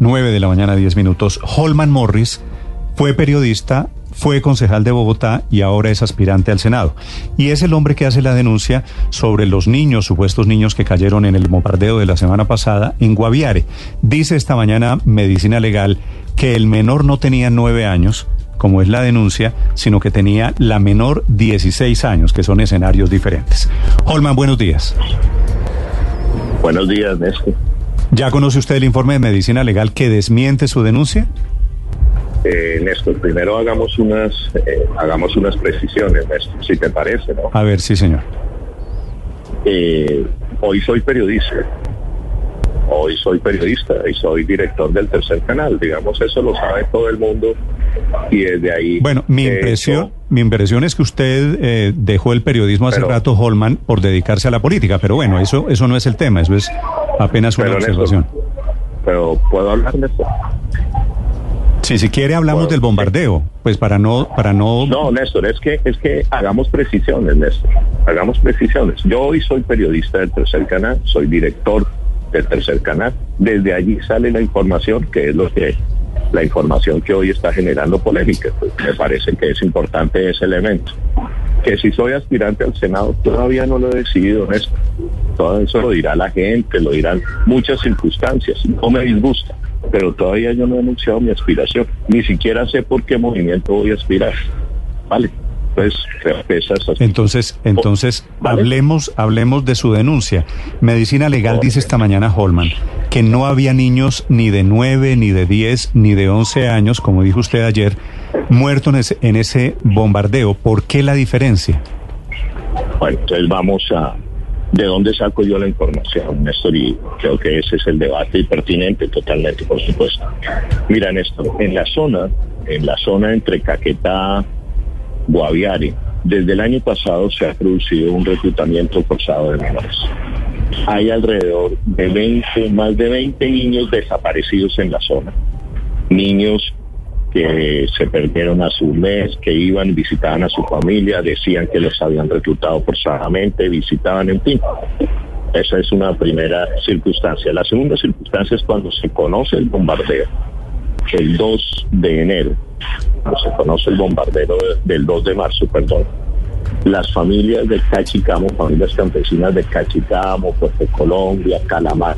9 de la mañana, 10 minutos. Holman Morris fue periodista, fue concejal de Bogotá y ahora es aspirante al Senado. Y es el hombre que hace la denuncia sobre los niños, supuestos niños que cayeron en el bombardeo de la semana pasada en Guaviare. Dice esta mañana Medicina Legal que el menor no tenía nueve años, como es la denuncia, sino que tenía la menor 16 años, que son escenarios diferentes. Holman, buenos días. Buenos días, Néstor. ¿Ya conoce usted el informe de medicina legal que desmiente su denuncia? Eh, Néstor, primero hagamos unas, eh, hagamos unas precisiones, Néstor, si te parece, ¿no? A ver, sí, señor. Eh, hoy soy periodista. Hoy soy periodista y soy director del tercer canal. Digamos, eso lo sabe todo el mundo. Y desde ahí. Bueno, mi impresión, mi impresión es que usted eh, dejó el periodismo hace rato, Holman, por dedicarse a la política. Pero bueno, eso, eso no es el tema, eso es apenas una observación. pero puedo hablar. Sí, si quiere hablamos del bombardeo, pues para no, para no. No, Néstor, es que, es que hagamos precisiones, Néstor. Hagamos precisiones. Yo hoy soy periodista del tercer canal, soy director del tercer canal. Desde allí sale la información, que es lo que la información que hoy está generando polémica. Pues me parece que es importante ese elemento. Que si soy aspirante al Senado, todavía no lo he decidido, Néstor. Todo eso lo dirá la gente, lo dirán muchas circunstancias. No me disgusta pero todavía yo no he anunciado mi aspiración. Ni siquiera sé por qué movimiento voy a aspirar. Vale. Pues, entonces, entonces hablemos, hablemos de su denuncia. Medicina Legal dice esta mañana Holman que no había niños ni de 9, ni de 10, ni de 11 años, como dijo usted ayer, muertos en ese, en ese bombardeo. ¿Por qué la diferencia? Bueno, entonces vamos a, ¿De dónde saco yo la información, Néstor? Y creo que ese es el debate y pertinente totalmente, por supuesto. Mira, Néstor, en la zona, en la zona entre Caquetá, Guaviare, desde el año pasado se ha producido un reclutamiento forzado de menores. Hay alrededor de 20, más de 20 niños desaparecidos en la zona. Niños que se perdieron a su mes, que iban, visitaban a su familia, decían que los habían reclutado forzadamente, visitaban, en fin. Esa es una primera circunstancia. La segunda circunstancia es cuando se conoce el bombardeo, el 2 de enero, cuando se conoce el bombardeo del 2 de marzo, perdón, las familias de Cachicamo, familias campesinas de Cachicamo, Puerto Colombia, Calamar,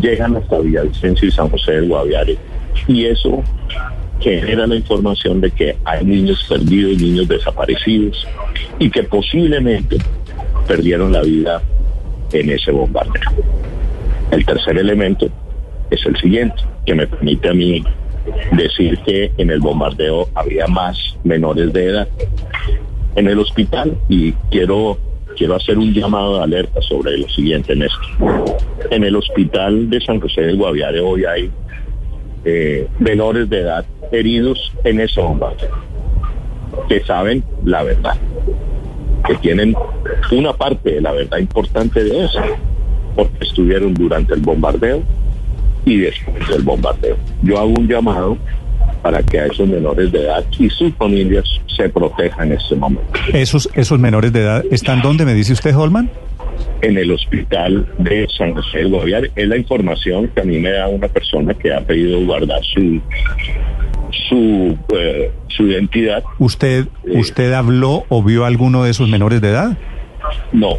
llegan hasta Villavicencio y San José del Guaviare. Y eso genera la información de que hay niños perdidos, niños desaparecidos y que posiblemente perdieron la vida en ese bombardeo. El tercer elemento es el siguiente, que me permite a mí decir que en el bombardeo había más menores de edad. En el hospital, y quiero, quiero hacer un llamado de alerta sobre lo siguiente, Néstor. En el hospital de San José del Guaviare hoy hay eh, menores de edad heridos en ese bombardeo, que saben la verdad, que tienen una parte de la verdad importante de eso, porque estuvieron durante el bombardeo y después del bombardeo. Yo hago un llamado para que a esos menores de edad y sus familias se protejan en este momento. ¿Esos, esos menores de edad están dónde, me dice usted, Holman? en el hospital de San José del Guaviare. Es la información que a mí me da una persona que ha pedido guardar su su, eh, su identidad. ¿Usted, eh, ¿Usted habló o vio alguno de esos menores de edad? No,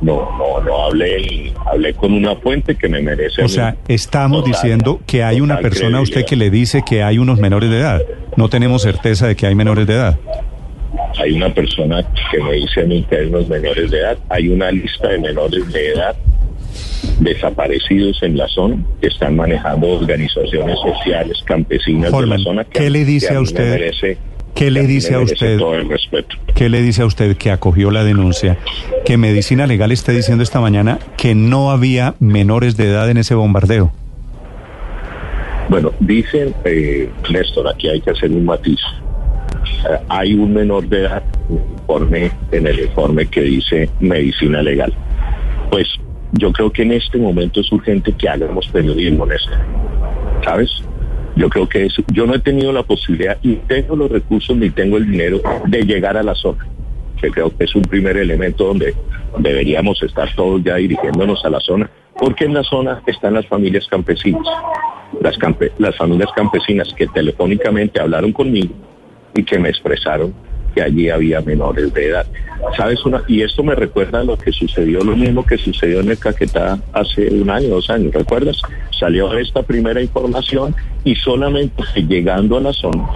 no, no, no hablé, hablé con una fuente que me merece. O sea, estamos diciendo que hay una persona a usted que le dice que hay unos menores de edad. No tenemos certeza de que hay menores de edad. Hay una persona que me dice a mí que hay unos menores de edad. Hay una lista de menores de edad desaparecidos en la zona que están manejando organizaciones sociales campesinas de la zona. Que, ¿Qué le dice a usted? ¿Qué le dice a usted? Todo el respeto. ¿Qué le dice a usted que acogió la denuncia? Que Medicina Legal esté diciendo esta mañana que no había menores de edad en ese bombardeo. Bueno, dicen, eh, Néstor, aquí hay que hacer un matiz. Eh, hay un menor de edad informe, en el informe que dice medicina legal. Pues yo creo que en este momento es urgente que hagamos periodismo, Néstor. ¿Sabes? Yo creo que eso, yo no he tenido la posibilidad, ni tengo los recursos, ni tengo el dinero de llegar a la zona. Que creo que es un primer elemento donde deberíamos estar todos ya dirigiéndonos a la zona, porque en la zona están las familias campesinas. las, las familias campesinas que telefónicamente hablaron conmigo y que me expresaron que allí había menores de edad. ¿Sabes una? Y esto me recuerda a lo que sucedió, lo mismo que sucedió en el Caquetá hace un año, dos años, ¿recuerdas? Salió esta primera información y solamente llegando a la zona,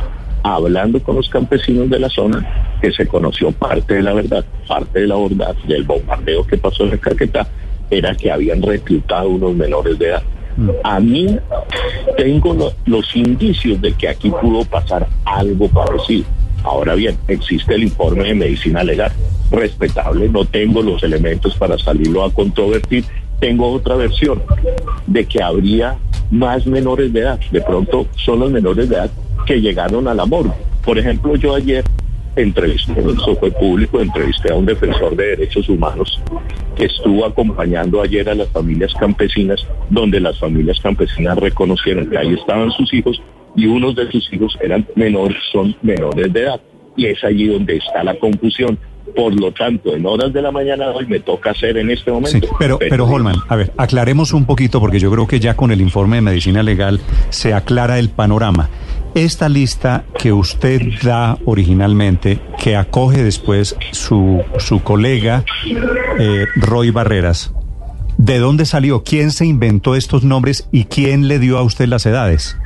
hablando con los campesinos de la zona, que se conoció parte de la verdad, parte de la verdad del bombardeo que pasó en el Caquetá, era que habían reclutado unos menores de edad. Mm. A mí tengo los indicios de que aquí pudo pasar algo parecido. Ahora bien, existe el informe de medicina legal, respetable, no tengo los elementos para salirlo a controvertir. Tengo otra versión de que habría más menores de edad. De pronto son los menores de edad que llegaron al amor. Por ejemplo, yo ayer entrevisté, eso fue público, entrevisté a un defensor de derechos humanos que estuvo acompañando ayer a las familias campesinas, donde las familias campesinas reconocieron que ahí estaban sus hijos y unos de sus hijos eran menores, son menores de edad. Y es allí donde está la confusión. Por lo tanto, en horas de la mañana hoy me toca hacer en este momento. pero, pero Holman, a ver, aclaremos un poquito porque yo creo que ya con el informe de medicina legal se aclara el panorama. Esta lista que usted da originalmente, que acoge después su, su colega eh, Roy Barreras, ¿de dónde salió? ¿Quién se inventó estos nombres y quién le dio a usted las edades?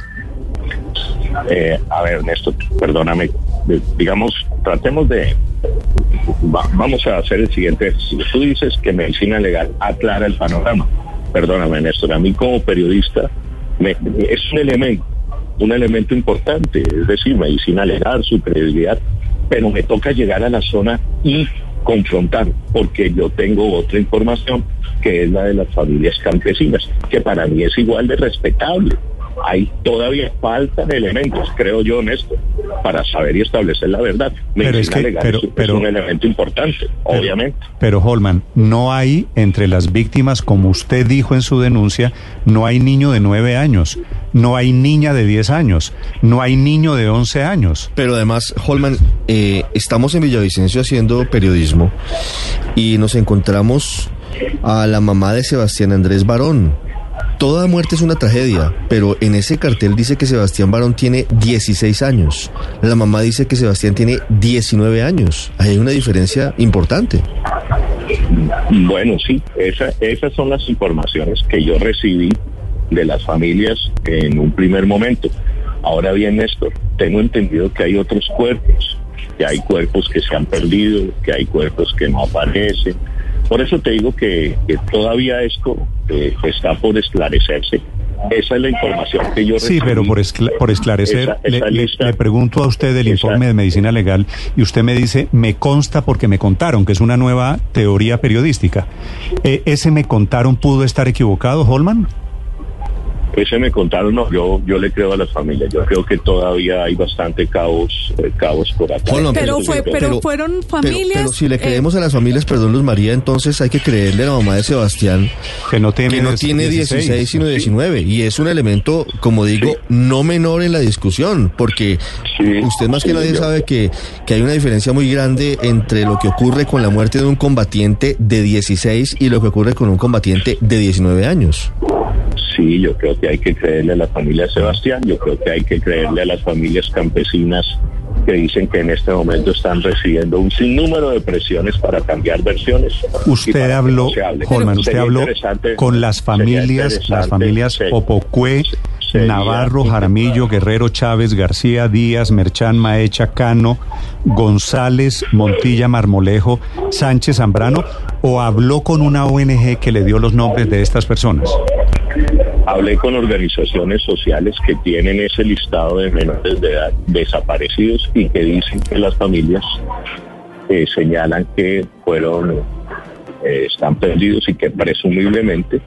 Eh, a ver, Néstor, perdóname, digamos, tratemos de, vamos a hacer el siguiente Tú dices que medicina legal aclara el panorama. Perdóname, Néstor, a mí como periodista es un elemento, un elemento importante, es decir, medicina legal, su credibilidad, pero me toca llegar a la zona y confrontar, porque yo tengo otra información que es la de las familias campesinas, que para mí es igual de respetable hay todavía faltan elementos, creo yo, Néstor, para saber y establecer la verdad. Pero es, que, pero, un elemento importante, obviamente. Pero Holman, no hay entre las víctimas, como usted dijo en su denuncia, no hay niño de nueve años, no hay niña de diez años, no hay niño de once años. Pero además, Holman, eh, estamos en Villavicencio haciendo periodismo y nos encontramos a la mamá de Sebastián Andrés Barón Toda muerte es una tragedia, pero en ese cartel dice que Sebastián Barón tiene 16 años. La mamá dice que Sebastián tiene 19 años. hay una diferencia importante. Bueno, sí, esas son las informaciones que yo recibí de las familias en un primer momento. Ahora bien, Néstor, tengo entendido que hay otros cuerpos, que hay cuerpos que se han perdido, que hay cuerpos que no aparecen, por eso te digo que, todavía esto eh, está por esclarecerse. Esa es la información que yo Sí, pero por, por esclarecer, le, pregunto a usted el informe de medicina legal y usted me dice, me consta porque me contaron, que es una nueva teoría periodística. Eh, ¿Ese me contaron pudo estar equivocado, Holman? Ese me contaron, no, yo, yo le creo a las familias. Yo creo que todavía hay bastante caos, eh, caos por acá. pero, pero, fueron familias. Pero, si le eh, creemos a las familias, perdón, Luz María, entonces hay que creerle a la mamá de Sebastián que no tiene, no tiene 16, sino 19. Y es un elemento, como digo, no menor en la discusión, porque usted más que nadie sabe que, que hay una diferencia muy grande entre lo que ocurre con la muerte de un combatiente de 16 y lo que ocurre con un combatiente de 19 años sí, yo creo que hay que creerle a la familia Sebastián, yo creo que hay que creerle a las familias campesinas que dicen que en este momento están recibiendo un sinnúmero de presiones para cambiar versiones. Usted habló, Holman, usted habló con las familias, las familias Navarro, Jaramillo, Guerrero, Chávez, García, Díaz, Merchán, Maecha, Cano, González, Montilla, Marmolejo, Sánchez, Zambrano, o habló con una ONG que le dio los nombres de estas personas? Hablé con organizaciones sociales que tienen ese listado de menores de edad desaparecidos y que dicen que las familias eh, señalan que fueron, eh, están perdidos y que presumiblemente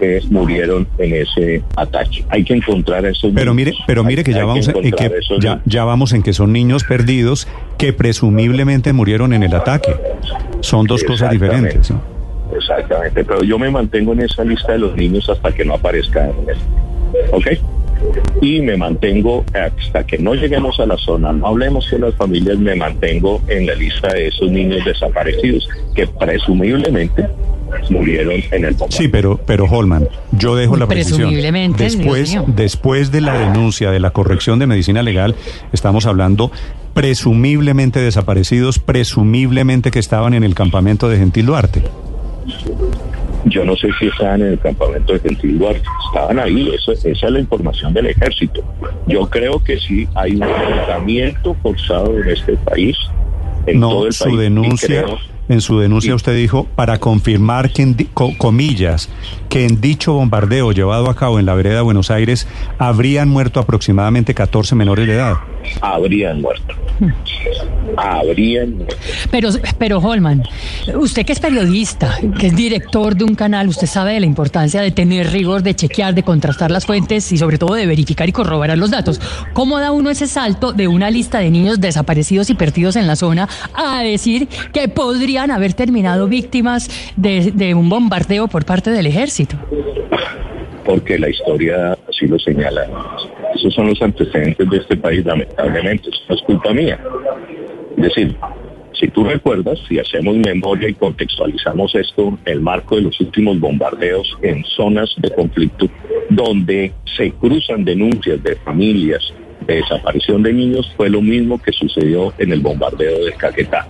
eh, murieron en ese ataque. Hay que encontrar esos Pero mire, pero mire que ya vamos en que ya, ya vamos en que son niños perdidos que presumiblemente murieron en el ataque. Son dos cosas diferentes. Exactamente, pero yo me mantengo en esa lista de los niños hasta que no aparezca en ¿Ok? Y me mantengo hasta que no lleguemos a la zona, no hablemos con las familias, me mantengo en la lista de esos niños desaparecidos que presumiblemente murieron en el bombardeo. Sí, pero, pero Holman, yo dejo la precisión. Presumiblemente, Después, después de la denuncia, de la corrección de medicina legal, estamos hablando presumiblemente desaparecidos, presumiblemente que estaban en el campamento de Gentil Duarte. Yo no sé si estaban en el campamento de Gentil Duarte, estaban ahí, eso, esa es la información del ejército. Yo creo que sí hay un reclutamiento forzado en este país, en todo No, el su país. y denuncia, creo- en su denuncia usted dijo, para confirmar que en, di- co- comillas, que en dicho bombardeo llevado a cabo en la vereda de Buenos Aires habrían muerto aproximadamente 14 menores de edad. habrían muerto. Habrían muerto. Pero, pero Holman, usted que es periodista, que es director de un canal, usted sabe de la importancia de tener rigor, de chequear, de contrastar las fuentes y sobre todo de verificar y corroborar los datos. ¿Cómo da uno ese salto de una lista de niños desaparecidos y perdidos en la zona a decir que podrían haber terminado víctimas de, un bombardeo por parte del ejército? porque la historia así lo señala. Esos son los antecedentes de este país, lamentablemente, eso no es culpa mía. Es decir, si tú recuerdas, si hacemos memoria y contextualizamos esto, el marco de los últimos bombardeos en zonas de conflicto donde se cruzan denuncias de familias de desaparición de niños, fue lo mismo que sucedió en el bombardeo de Caquetá.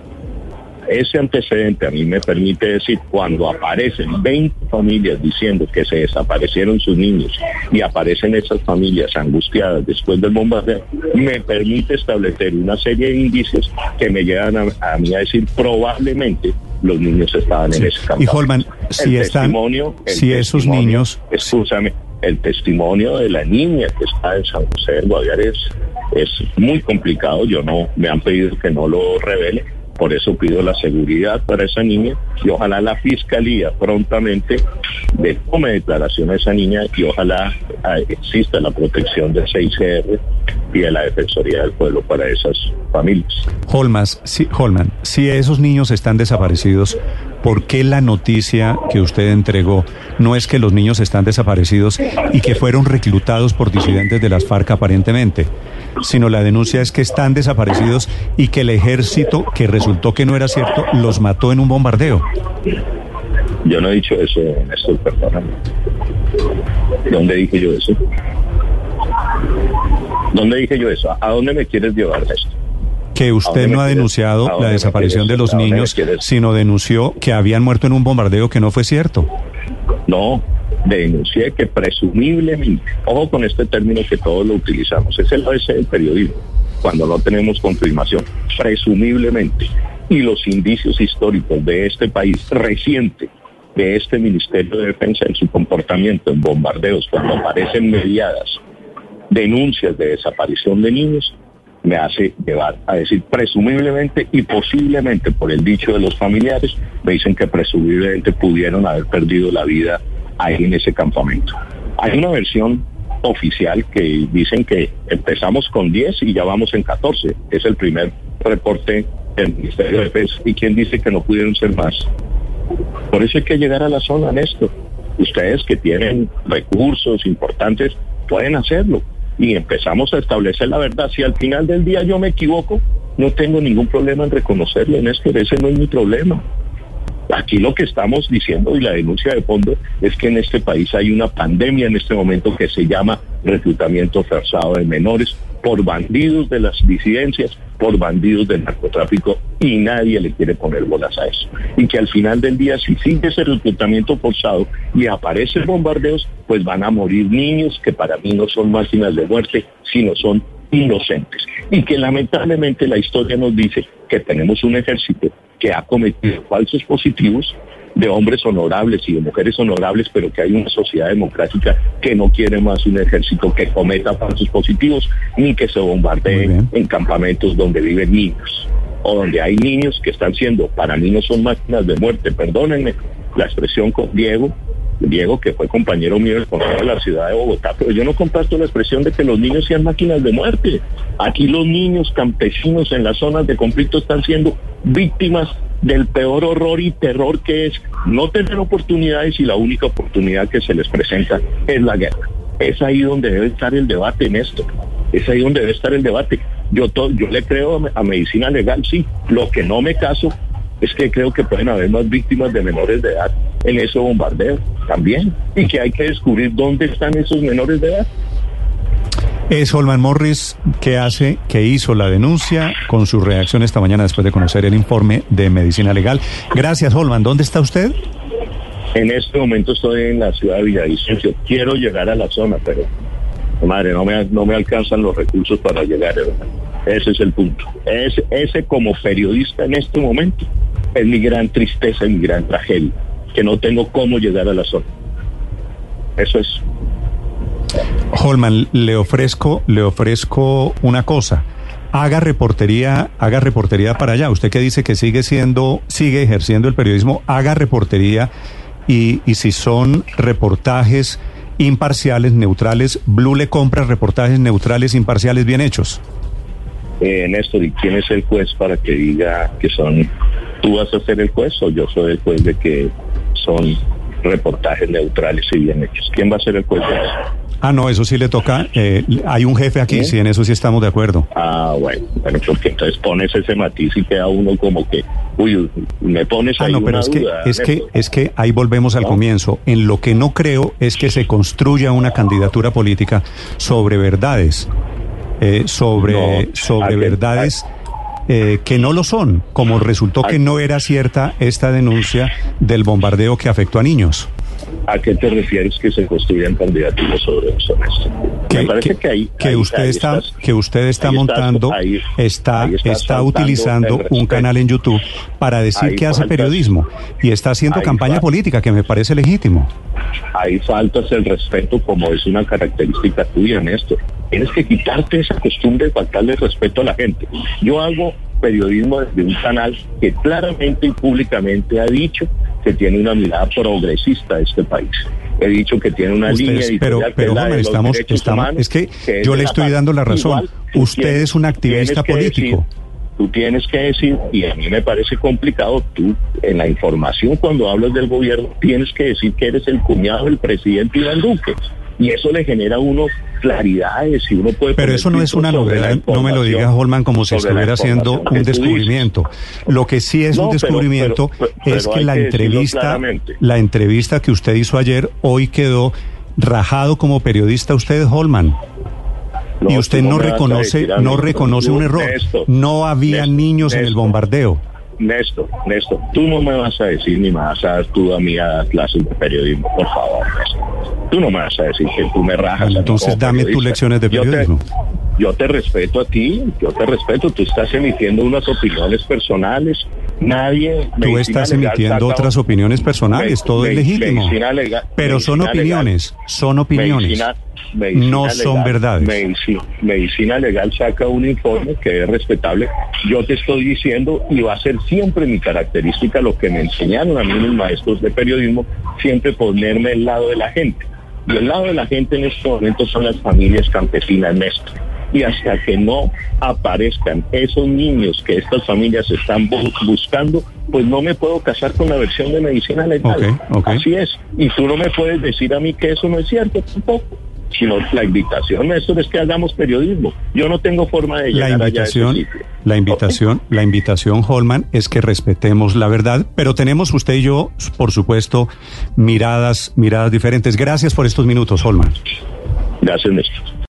Ese antecedente a mí me permite decir, cuando aparecen 20 familias diciendo que se desaparecieron sus niños y aparecen esas familias angustiadas después del bombardeo, me permite establecer una serie de indicios que me llevan a, a mí a decir probablemente los niños estaban en ese campo. Y Holman, si El están, testimonio- el si esos niños, Escúchame, el testimonio de la niña que está en San José del Guaviare es, es muy complicado. Yo no, me han pedido que no lo revele. Por eso pido la seguridad para esa niña y ojalá la fiscalía prontamente le tome declaración a esa niña y ojalá ah, exista la protección del 6CR y de la Defensoría del Pueblo para esas familias. Holmas, si, Holman, si esos niños están desaparecidos, ¿por qué la noticia que usted entregó no es que los niños están desaparecidos y que fueron reclutados por disidentes de las FARC aparentemente? Sino la denuncia es que están desaparecidos y que el ejército, que resultó que no era cierto, los mató en un bombardeo. Yo no he dicho eso, Néstor, perdóname. ¿Dónde dije yo eso? ¿Dónde dije yo eso? ¿A dónde me quieres llevar, Néstor? Que ¿A usted no ha denunciado la desaparición de los niños, sino denunció que habían muerto en un bombardeo que no fue cierto. No, denuncié que presumiblemente, ojo con este término que todos lo utilizamos, es el ABC del periodismo, cuando no tenemos confirmación, presumiblemente, y los indicios históricos de este país reciente, de este Ministerio de Defensa en su comportamiento en bombardeos, cuando aparecen mediadas denuncias de desaparición de niños, me hace llevar a decir presumiblemente y posiblemente por el dicho de los familiares, me dicen que presumiblemente pudieron haber perdido la vida ahí en ese campamento. Hay una versión oficial que dicen que empezamos con 10 y ya vamos en 14. Es el primer reporte del Ministerio de Defensa. ¿Y quién dice que no pudieron ser más? Por eso hay que llegar a la zona, Néstor. Ustedes que tienen recursos importantes pueden hacerlo y empezamos a establecer la verdad. Si al final del día yo me equivoco, no tengo ningún problema en reconocerlo, Néstor. Ese no es mi problema. Aquí lo que estamos diciendo y la denuncia de fondo es que en este país hay una pandemia en este momento que se llama reclutamiento forzado de menores por bandidos de las disidencias, por bandidos del narcotráfico y nadie le quiere poner bolas a eso. Y que al final del día, si sigue ese reclutamiento forzado y aparecen bombardeos, pues van a morir niños que para mí no son máquinas de muerte, sino son inocentes. Y que lamentablemente la historia nos dice que tenemos un ejército que ha cometido falsos positivos de hombres honorables y de mujeres honorables, pero que hay una sociedad democrática que no quiere más un ejército que cometa falsos positivos ni que se bombardee en campamentos donde viven niños o donde hay niños que están siendo, para mí no son máquinas de muerte, perdónenme la expresión con Diego, Diego que fue compañero mío del Consejo de la Ciudad de Bogotá, pero yo no comparto la expresión de que los niños sean máquinas de muerte. Aquí los niños campesinos en las zonas de conflicto están siendo víctimas del peor horror y terror que es no tener oportunidades y la única oportunidad que se les presenta es la guerra. Es ahí donde debe estar el debate en esto. Es ahí donde debe estar el debate. Yo, to- yo le creo a, a medicina legal, sí. Lo que no me caso es que creo que pueden haber más víctimas de menores de edad en ese bombardeo también, y que hay que descubrir dónde están esos menores de edad. Es Holman Morris que hace, que hizo la denuncia con su reacción esta mañana después de conocer el informe de medicina legal. Gracias, Holman. ¿Dónde está usted? En este momento estoy en la ciudad de Villavicencio. Quiero llegar a la zona, pero madre, no me, no me alcanzan los recursos para llegar. Ese es el punto. Ese, ese como periodista en este momento es mi gran tristeza y mi gran tragedia, que no tengo cómo llegar a la zona. Eso es. Holman, le ofrezco, le ofrezco una cosa. Haga reportería, haga reportería para allá. Usted que dice que sigue siendo, sigue ejerciendo el periodismo, haga reportería y, y si son reportajes imparciales, neutrales, Blue le compra reportajes neutrales, imparciales, bien hechos. Eh, Néstor, ¿y quién es el juez para que diga que son, tú vas a ser el juez o yo soy el juez de que son reportajes neutrales y bien hechos? ¿Quién va a ser el juez de eso? Ah, no, eso sí le toca. Eh, hay un jefe aquí, sí, en eso sí estamos de acuerdo. Ah, bueno, bueno, porque entonces pones ese matiz y queda uno como que, uy, me pones ah, ahí no, pero una es que, es que, es que ahí volvemos al ¿No? comienzo. En lo que no creo es que se construya una candidatura política sobre verdades, eh, sobre, No, sobre verdades. eh, que no lo son, como resultó que no era cierta esta denuncia del bombardeo que afectó a niños. ¿A qué te refieres que se construyan candidaturas sobre eso, que, Me parece que- que ahí... que ahí- usted ahí está estás- que usted está ahí montando está está faltando utilizando un canal en YouTube para decir que hace periodismo y está haciendo campaña política que me parece legítimo. Ahí faltas el respeto como es una característica tuya, Néstor. Tienes que quitarte esa costumbre de faltarle respeto a la gente. Yo hago periodismo desde un canal que claramente y públicamente ha dicho que tiene una mirada progresista de este país. He dicho que tiene una línea Ustedes, pero que pero es la de Holman, los estamos estamos humanos, es que que yo le estoy dando la razón. Igual, Usted tienes- es un activista político. decir- tú tienes que decir, y a mí me parece complicado, tú en la información cuando hablas del gobierno tienes que decir que eres el cuñado del presidente Iván Duque. Y eso le genera a uno claridades y uno puede... Pero eso no es una novedad, no me lo diga Holman como si estuviera haciendo un descubrimiento. Lo que sí es No, un descubrimiento pero- pero es que la que entrevista, la entrevista que usted hizo ayer hoy quedó rajado como periodista usted, Holman. y usted no, reconoce, no reconoce un error. No había niños en el bombardeo. Néstor, Néstor, tú no me vas a decir ni me vas a dar tú a mí a dar clases de periodismo, por favor, Néstor. Tú no me vas a decir que tú me rajas. Entonces dame tus lecciones de Yo te- periodismo. Yo te respeto a ti, yo te respeto, tú estás emitiendo unas opiniones personales, nadie... Tú estás emitiendo otras opiniones personales, Me- todo es legítimo. legal- Pero son legal. opiniones, son opiniones. Medicina- medicina No son verdades. Medicina, medicina legal saca un informe que es respetable. Yo te estoy diciendo, y va a ser siempre mi característica, lo que me enseñaron a mí mis maestros de periodismo, siempre ponerme al lado de la gente. Y el lado de la gente en estos momentos son las familias campesinas, Néstor. Y hasta que no aparezcan esos niños que estas familias están bu- buscando, pues no me puedo casar con la versión de medicina legal. Ok, ok. Así es. Y tú no me puedes decir a mí que eso no es cierto tampoco. Sino la invitación, Néstor, es que hagamos periodismo. Yo no tengo forma de La llegar allá a ese invitación, sitio. la invitación, la invitación, Holman, es que respetemos la verdad, pero tenemos usted y yo, por supuesto, miradas, miradas diferentes. Gracias por estos minutos, Holman. Gracias, Néstor.